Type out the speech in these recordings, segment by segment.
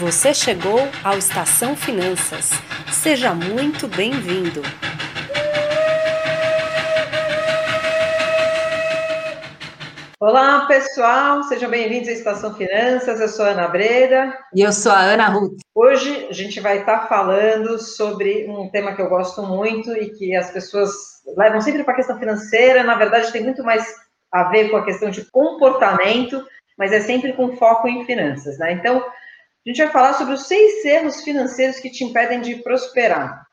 Você chegou ao Estação Finanças. Seja muito bem-vindo. Olá, pessoal, sejam bem-vindos à Estação Finanças. Eu sou a Ana Breda. E eu sou a Ana Ruth. Hoje a gente vai estar falando sobre um tema que eu gosto muito e que as pessoas levam sempre para a questão financeira. Na verdade, tem muito mais a ver com a questão de comportamento, mas é sempre com foco em finanças, né? Então, a gente vai falar sobre os seis erros financeiros que te impedem de prosperar.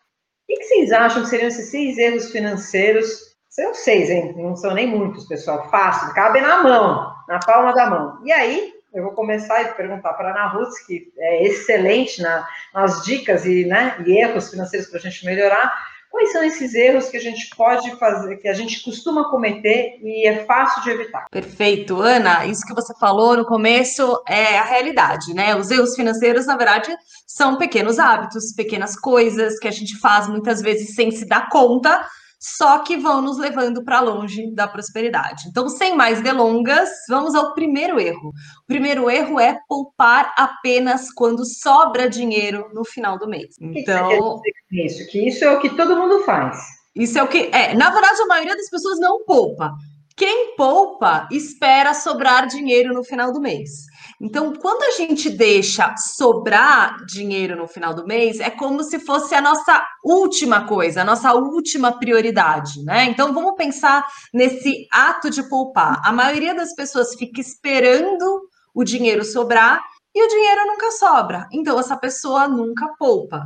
O que vocês acham que seriam esses seis erros financeiros são seis, hein? Não são nem muitos, pessoal. Fácil, cabe na mão, na palma da mão. E aí, eu vou começar a perguntar para a Ana Ruth, que é excelente na, nas dicas e, né, e erros financeiros para a gente melhorar. Quais são esses erros que a gente pode fazer, que a gente costuma cometer e é fácil de evitar? Perfeito, Ana. Isso que você falou no começo é a realidade, né? Os erros financeiros, na verdade, são pequenos hábitos, pequenas coisas que a gente faz muitas vezes sem se dar conta só que vão nos levando para longe da prosperidade. Então, sem mais delongas, vamos ao primeiro erro. O primeiro erro é poupar apenas quando sobra dinheiro no final do mês. Então, que isso, que isso é o que todo mundo faz. Isso é o que é, na verdade, a maioria das pessoas não poupa. Quem poupa espera sobrar dinheiro no final do mês. Então, quando a gente deixa sobrar dinheiro no final do mês, é como se fosse a nossa última coisa, a nossa última prioridade, né? Então, vamos pensar nesse ato de poupar. A maioria das pessoas fica esperando o dinheiro sobrar e o dinheiro nunca sobra. Então, essa pessoa nunca poupa.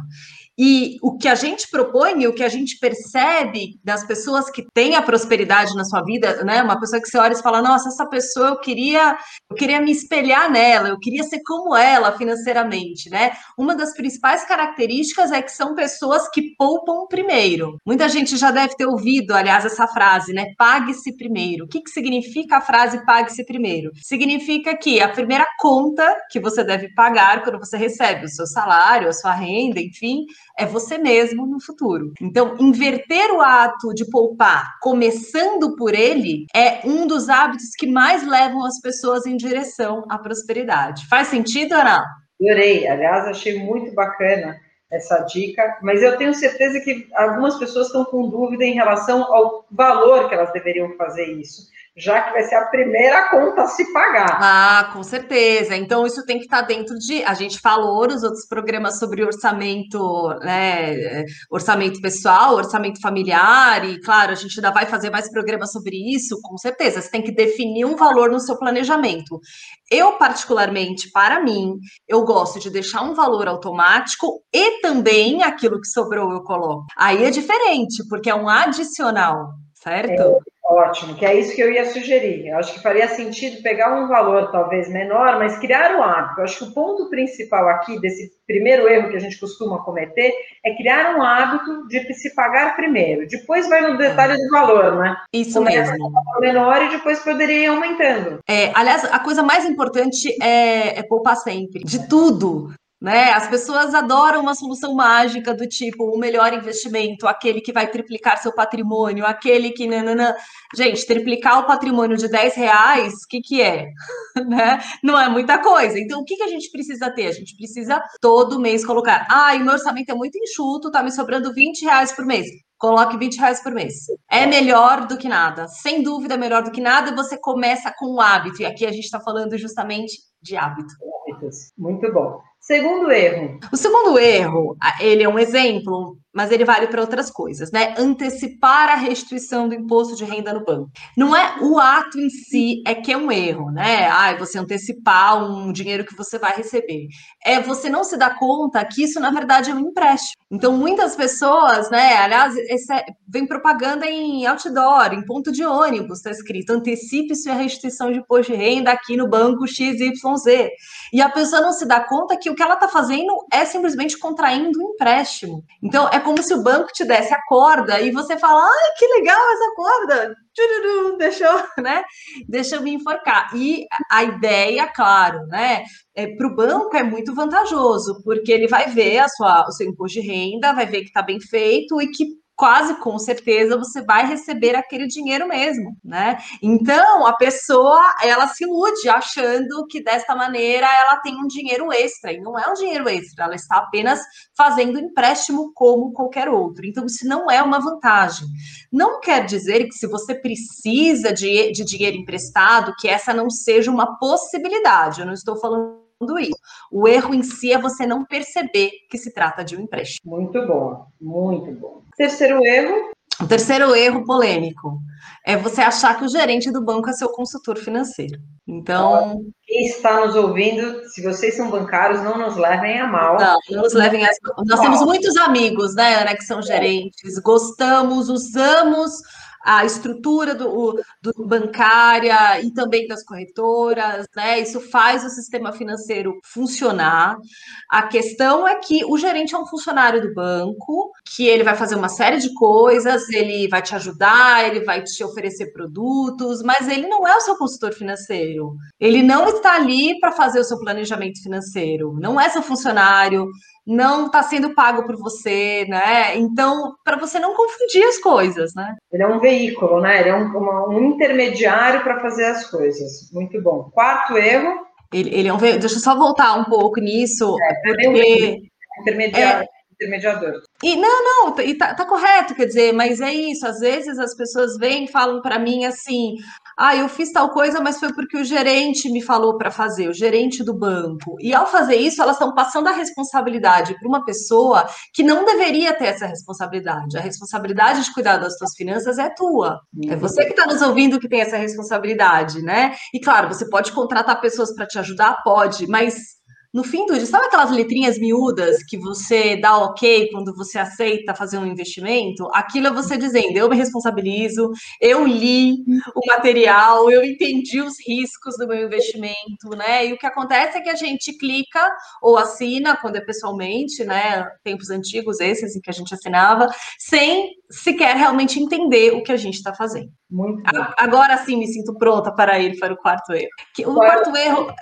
E o que a gente propõe, o que a gente percebe das pessoas que têm a prosperidade na sua vida, né? Uma pessoa que você olha e fala: "Nossa, essa pessoa eu queria, eu queria me espelhar nela, eu queria ser como ela financeiramente", né? Uma das principais características é que são pessoas que poupam primeiro. Muita gente já deve ter ouvido, aliás, essa frase, né? Pague-se primeiro. O que que significa a frase pague-se primeiro? Significa que a primeira conta que você deve pagar quando você recebe o seu salário, a sua renda, enfim, é você mesmo no futuro. Então, inverter o ato de poupar, começando por ele, é um dos hábitos que mais levam as pessoas em direção à prosperidade. Faz sentido, Ana? Adorei. Aliás, achei muito bacana essa dica, mas eu tenho certeza que algumas pessoas estão com dúvida em relação ao valor que elas deveriam fazer isso já que vai ser a primeira conta a se pagar. Ah, com certeza. Então, isso tem que estar dentro de. A gente falou nos outros programas sobre orçamento, né? Orçamento pessoal, orçamento familiar, e claro, a gente ainda vai fazer mais programas sobre isso, com certeza. Você tem que definir um valor no seu planejamento. Eu, particularmente, para mim, eu gosto de deixar um valor automático e também aquilo que sobrou eu coloco. Aí é diferente, porque é um adicional, certo? Ótimo, que é isso que eu ia sugerir. Eu acho que faria sentido pegar um valor talvez menor, mas criar um hábito. Eu acho que o ponto principal aqui desse primeiro erro que a gente costuma cometer é criar um hábito de se pagar primeiro. Depois vai no detalhe do valor, né? Isso Começa mesmo. menor e depois poderia ir aumentando. É, aliás, a coisa mais importante é, é poupar sempre, de tudo. Né? As pessoas adoram uma solução mágica do tipo o melhor investimento, aquele que vai triplicar seu patrimônio, aquele que. Nanana. Gente, triplicar o patrimônio de 10 reais, o que, que é? né? Não é muita coisa. Então, o que, que a gente precisa ter? A gente precisa todo mês colocar. Ah, o meu orçamento é muito enxuto, tá me sobrando 20 reais por mês. Coloque 20 reais por mês. É melhor do que nada. Sem dúvida, é melhor do que nada. Você começa com o hábito. E aqui a gente está falando justamente de hábito. Muito bom. Segundo erro. O segundo erro, ele é um exemplo mas ele vale para outras coisas, né? Antecipar a restituição do imposto de renda no banco. Não é o ato em si é que é um erro, né? Ah, você antecipar um dinheiro que você vai receber. É você não se dar conta que isso, na verdade, é um empréstimo. Então, muitas pessoas, né? Aliás, é, vem propaganda em outdoor, em ponto de ônibus, está escrito: antecipe sua restituição de imposto de renda aqui no banco XYZ. E a pessoa não se dá conta que o que ela está fazendo é simplesmente contraindo um empréstimo. Então, é como se o banco te desse a corda e você fala, ai, que legal essa corda, Tchururu, deixou, né? Deixa eu me enforcar. E a ideia, claro, né? É, para o banco é muito vantajoso, porque ele vai ver a sua, o seu imposto de renda, vai ver que está bem feito e que quase com certeza você vai receber aquele dinheiro mesmo, né? Então a pessoa ela se ilude achando que desta maneira ela tem um dinheiro extra, e não é um dinheiro extra, ela está apenas fazendo empréstimo como qualquer outro. Então, isso não é uma vantagem. Não quer dizer que se você precisa de, de dinheiro emprestado, que essa não seja uma possibilidade. Eu não estou falando isso. O erro em si é você não perceber que se trata de um empréstimo. Muito bom, muito bom. Terceiro erro. O terceiro erro polêmico é você achar que o gerente do banco é seu consultor financeiro. Então. Quem está nos ouvindo, se vocês são bancários, não nos levem a mal. Não, não nos levem a Nós temos muitos amigos, né, Ana, que são gerentes, gostamos, usamos a estrutura do, do, bancária e também das corretoras, né? Isso faz o sistema financeiro funcionar. A questão é que o gerente é um funcionário do banco, que ele vai fazer uma série de coisas, ele vai te ajudar, ele vai te oferecer produtos, mas ele não é o seu consultor financeiro. Ele não está ali para fazer o seu planejamento financeiro, não é seu funcionário, não está sendo pago por você, né? Então, para você não confundir as coisas, né? Ele é um veículo, né? Ele é um, uma, um intermediário para fazer as coisas. Muito bom. Quarto erro. Ele, ele é um. Deixa eu só voltar um pouco nisso. É, porque... um intermediário. É, intermediador. E não, não, e tá, tá, correto, quer dizer, mas é isso. Às vezes as pessoas vêm e falam para mim assim: ah, eu fiz tal coisa, mas foi porque o gerente me falou para fazer, o gerente do banco. E ao fazer isso, elas estão passando a responsabilidade para uma pessoa que não deveria ter essa responsabilidade. A responsabilidade de cuidar das suas finanças é tua. É você que está nos ouvindo que tem essa responsabilidade, né? E claro, você pode contratar pessoas para te ajudar, pode, mas no fim do dia, sabe aquelas letrinhas miúdas que você dá ok quando você aceita fazer um investimento? Aquilo é você dizendo, eu me responsabilizo, eu li o material, eu entendi os riscos do meu investimento, né? E o que acontece é que a gente clica ou assina, quando é pessoalmente, né? Tempos antigos, esses em que a gente assinava, sem sequer realmente entender o que a gente está fazendo. Muito Agora sim me sinto pronta para ir para o quarto erro. O quarto erro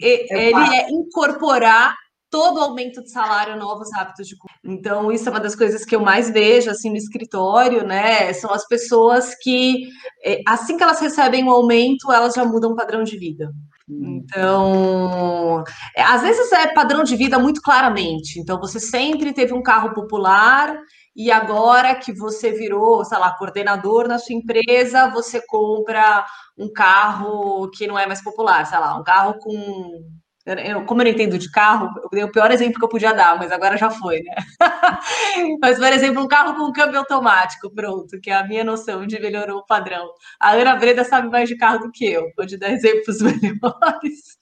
ele é incorporar todo o aumento de salário, novos hábitos de Então, isso é uma das coisas que eu mais vejo assim no escritório, né? São as pessoas que, é, assim que elas recebem um aumento, elas já mudam o padrão de vida. Hum. Então, é, às vezes é padrão de vida muito claramente. Então, você sempre teve um carro popular e agora que você virou, sei lá, coordenador na sua empresa, você compra um carro que não é mais popular, sei lá, um carro com. Eu, como eu não entendo de carro, eu dei o pior exemplo que eu podia dar, mas agora já foi, né? mas, por exemplo, um carro com câmbio automático, pronto, que é a minha noção de melhorou o padrão. A Ana Breda sabe mais de carro do que eu, pode dar exemplos melhores.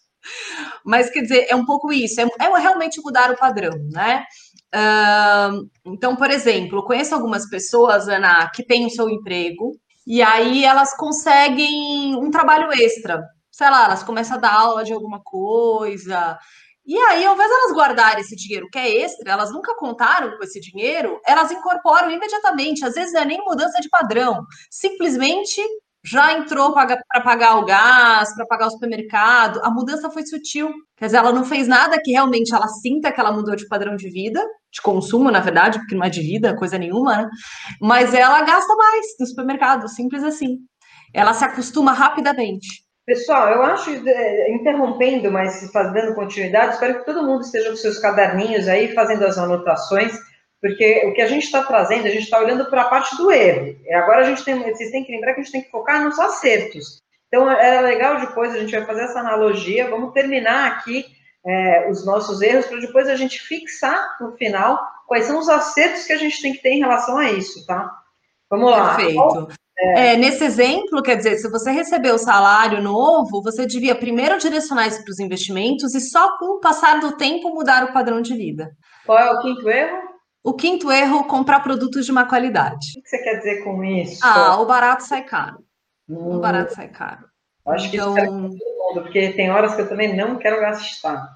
Mas quer dizer, é um pouco isso, é, é realmente mudar o padrão, né? Então, por exemplo, conheço algumas pessoas, Ana, que têm o seu emprego e aí elas conseguem um trabalho extra. Sei lá, elas começam a dar aula de alguma coisa. E aí, ao invés de elas guardarem esse dinheiro que é extra, elas nunca contaram com esse dinheiro, elas incorporam imediatamente. Às vezes não é nem mudança de padrão, simplesmente já entrou para pagar o gás, para pagar o supermercado. A mudança foi sutil. Quer dizer, ela não fez nada que realmente ela sinta que ela mudou de padrão de vida, de consumo, na verdade, porque não é de vida, coisa nenhuma, né? Mas ela gasta mais no supermercado, simples assim. Ela se acostuma rapidamente. Pessoal, eu acho, é, interrompendo, mas fazendo continuidade, espero que todo mundo esteja com seus caderninhos aí, fazendo as anotações porque o que a gente está trazendo, a gente está olhando para a parte do erro. E agora a gente tem, vocês têm que lembrar que a gente tem que focar nos acertos. Então, é legal depois, a gente vai fazer essa analogia, vamos terminar aqui é, os nossos erros, para depois a gente fixar no final quais são os acertos que a gente tem que ter em relação a isso, tá? Vamos lá. Perfeito. É. É, nesse exemplo, quer dizer, se você recebeu o salário novo, você devia primeiro direcionar isso para os investimentos e só com o passar do tempo mudar o padrão de vida. Qual é o quinto erro? O quinto erro, comprar produtos de má qualidade. O que você quer dizer com isso? Ah, o barato sai caro. Hum, o barato sai caro. Acho que então... isso todo mundo, porque tem horas que eu também não quero gastar.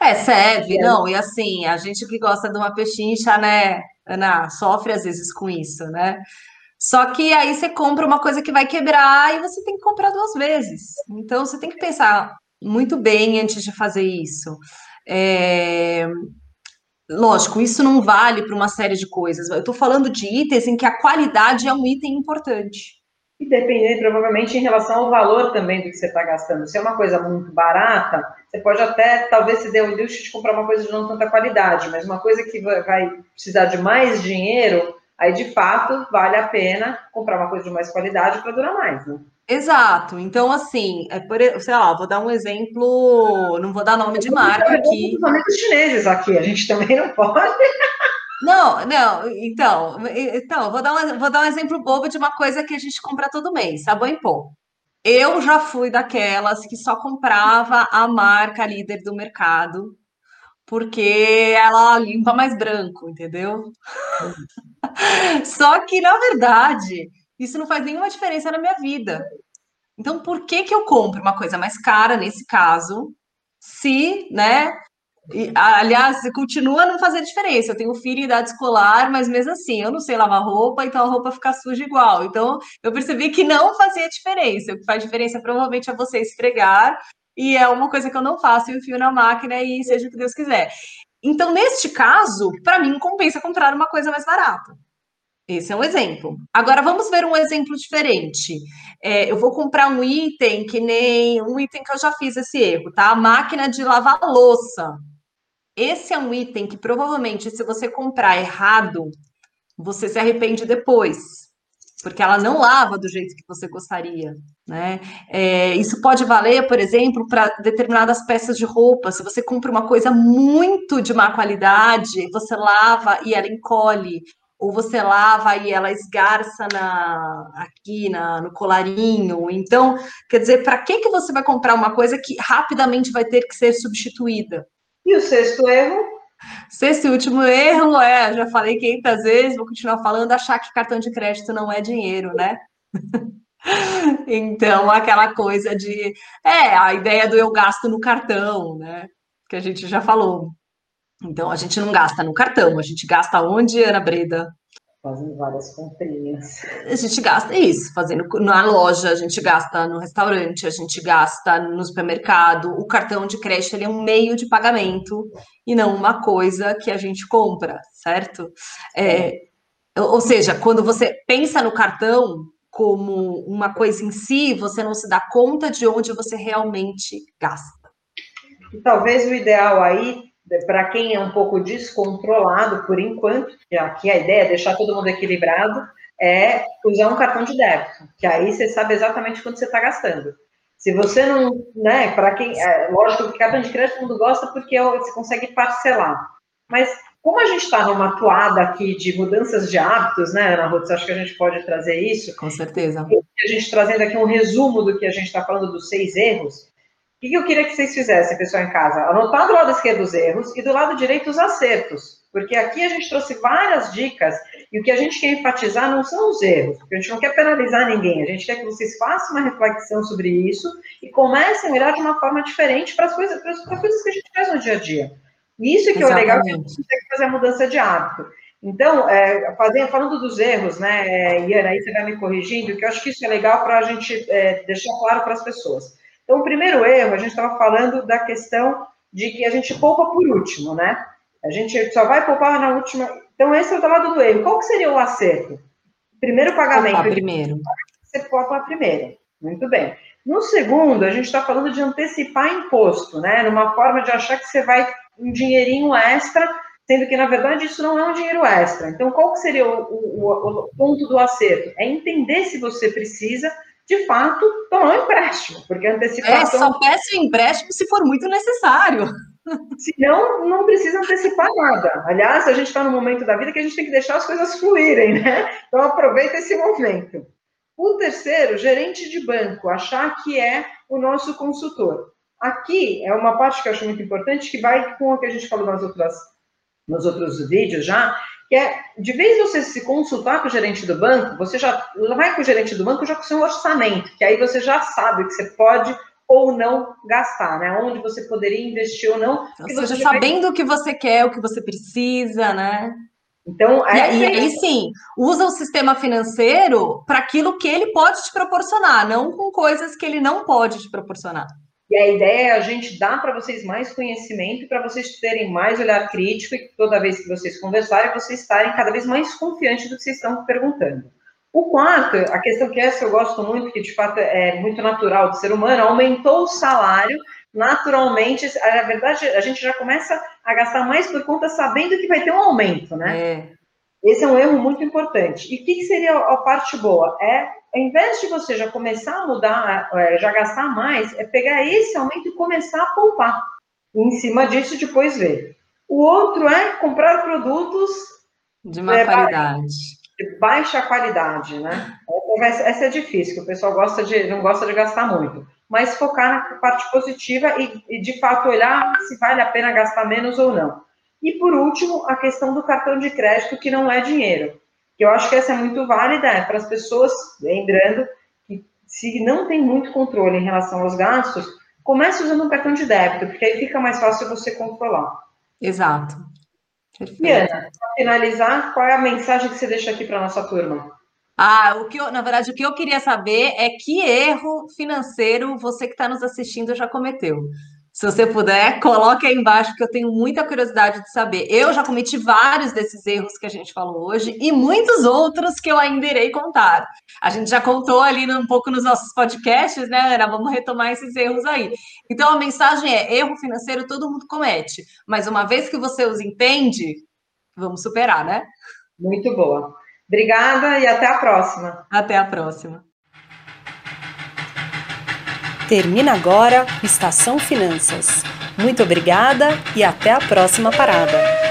É, serve, é. não, e assim, a gente que gosta de uma pechincha, né, Ana, sofre às vezes com isso, né? Só que aí você compra uma coisa que vai quebrar e você tem que comprar duas vezes. Então você tem que pensar muito bem antes de fazer isso. É... Lógico, isso não vale para uma série de coisas. Eu estou falando de itens em que a qualidade é um item importante. E dependendo, provavelmente, em relação ao valor também do que você está gastando. Se é uma coisa muito barata, você pode até, talvez, se dê o luxo de comprar uma coisa de não tanta qualidade, mas uma coisa que vai precisar de mais dinheiro, aí, de fato, vale a pena comprar uma coisa de mais qualidade para durar mais, né? Exato. Então, assim, é por, sei lá, vou dar um exemplo, não vou dar nome de marca aqui. Os amigos chineses aqui, a gente também não pode. Não, não, então, então vou, dar um, vou dar um exemplo bobo de uma coisa que a gente compra todo mês, sabão em pó. Eu já fui daquelas que só comprava a marca líder do mercado, porque ela limpa mais branco, entendeu? Só que, na verdade, isso não faz nenhuma diferença na minha vida. Então, por que que eu compro uma coisa mais cara nesse caso, se, né? E, aliás, continua a não fazer diferença. Eu tenho filho em idade escolar, mas mesmo assim, eu não sei lavar roupa, então a roupa fica suja igual. Então, eu percebi que não fazia diferença. O que faz diferença provavelmente é você esfregar, e é uma coisa que eu não faço, eu enfio na máquina e seja o que Deus quiser. Então, neste caso, para mim, compensa comprar uma coisa mais barata. Esse é um exemplo. Agora vamos ver um exemplo diferente. É, eu vou comprar um item que nem um item que eu já fiz esse erro, tá? A máquina de lavar louça. Esse é um item que provavelmente, se você comprar errado, você se arrepende depois, porque ela não lava do jeito que você gostaria, né? É, isso pode valer, por exemplo, para determinadas peças de roupa. Se você compra uma coisa muito de má qualidade, você lava e ela encolhe ou você lava e ela esgarça na, aqui na, no colarinho. Então, quer dizer, para que, que você vai comprar uma coisa que rapidamente vai ter que ser substituída? E o sexto erro? Sexto e último erro é, já falei 500 vezes, vou continuar falando, achar que cartão de crédito não é dinheiro, né? então, aquela coisa de, é, a ideia do eu gasto no cartão, né? Que a gente já falou. Então, a gente não gasta no cartão, a gente gasta onde, Ana Breda? Fazendo várias comprinhas. A gente gasta isso, fazendo na loja, a gente gasta no restaurante, a gente gasta no supermercado. O cartão de crédito ele é um meio de pagamento e não uma coisa que a gente compra, certo? É, ou seja, quando você pensa no cartão como uma coisa em si, você não se dá conta de onde você realmente gasta. E talvez o ideal aí para quem é um pouco descontrolado por enquanto, que aqui a ideia é deixar todo mundo equilibrado, é usar um cartão de débito, que aí você sabe exatamente quanto você está gastando. Se você não, né, para quem, é, lógico que cartão de crédito todo mundo gosta porque você consegue parcelar. Mas como a gente está numa toada aqui de mudanças de hábitos, né, Ana Ruth, acho que a gente pode trazer isso. Com certeza. A gente trazendo aqui um resumo do que a gente está falando dos seis erros, o que eu queria que vocês fizessem, pessoal em casa? Anotar do lado esquerdo os erros e do lado direito os acertos. Porque aqui a gente trouxe várias dicas e o que a gente quer enfatizar não são os erros, porque a gente não quer penalizar ninguém, a gente quer que vocês façam uma reflexão sobre isso e comecem a olhar de uma forma diferente para as coisas, para as coisas que a gente faz no dia a dia. E isso que Exatamente. é o legal, que a gente consegue fazer a mudança de hábito. Então, é, fazendo, falando dos erros, né, é, Iana, aí você vai me corrigindo, que eu acho que isso é legal para a gente é, deixar claro para as pessoas. Então, o primeiro erro, a gente estava falando da questão de que a gente poupa por último, né? A gente só vai poupar na última. Então, esse é o lado do erro. Qual que seria o acerto? Primeiro pagamento. Primeiro. Você poupa primeiro. Muito bem. No segundo, a gente está falando de antecipar imposto, né? Numa forma de achar que você vai um dinheirinho extra, sendo que, na verdade, isso não é um dinheiro extra. Então, qual que seria o, o, o ponto do acerto? É entender se você precisa de fato, tomar um empréstimo, porque a antecipação... É, só peço empréstimo se for muito necessário. Senão, não precisa antecipar nada. Aliás, a gente está no momento da vida que a gente tem que deixar as coisas fluírem, né? Então, aproveita esse momento. O terceiro, gerente de banco, achar que é o nosso consultor. Aqui é uma parte que eu acho muito importante, que vai com o que a gente falou nas outras, nos outros vídeos já, que é, de vez você se consultar com o gerente do banco, você já vai com o gerente do banco já com o seu orçamento, que aí você já sabe o que você pode ou não gastar, né? Onde você poderia investir ou não. Ou seja, sabendo o que você quer, o que você precisa, né? Então, é... e, aí sim, usa o sistema financeiro para aquilo que ele pode te proporcionar, não com coisas que ele não pode te proporcionar. E a ideia é a gente dar para vocês mais conhecimento, para vocês terem mais olhar crítico e toda vez que vocês conversarem, vocês estarem cada vez mais confiantes do que vocês estão perguntando. O quarto, a questão que essa eu gosto muito, que de fato é muito natural do ser humano, aumentou o salário, naturalmente, na verdade, a gente já começa a gastar mais por conta sabendo que vai ter um aumento, né? É. Esse é um erro muito importante. E o que, que seria a parte boa? É, ao invés de você já começar a mudar, é, já gastar mais, é pegar esse aumento e começar a poupar. E em cima disso, depois ver. O outro é comprar produtos de má é, qualidade de baixa qualidade, né? Essa, essa é difícil, que o pessoal gosta de, não gosta de gastar muito. Mas focar na parte positiva e, e, de fato, olhar se vale a pena gastar menos ou não. E, por último, a questão do cartão de crédito, que não é dinheiro. Que eu acho que essa é muito válida, é para as pessoas, lembrando, que se não tem muito controle em relação aos gastos, comece usando um cartão de débito, porque aí fica mais fácil você controlar. Exato. Perfeito. E Ana, para finalizar, qual é a mensagem que você deixa aqui para a nossa turma? Ah, o que eu, na verdade, o que eu queria saber é que erro financeiro você que está nos assistindo já cometeu. Se você puder, coloque aí embaixo, que eu tenho muita curiosidade de saber. Eu já cometi vários desses erros que a gente falou hoje e muitos outros que eu ainda irei contar. A gente já contou ali um pouco nos nossos podcasts, né, Ana? Vamos retomar esses erros aí. Então, a mensagem é: erro financeiro todo mundo comete, mas uma vez que você os entende, vamos superar, né? Muito boa. Obrigada e até a próxima. Até a próxima. Termina agora Estação Finanças. Muito obrigada e até a próxima parada.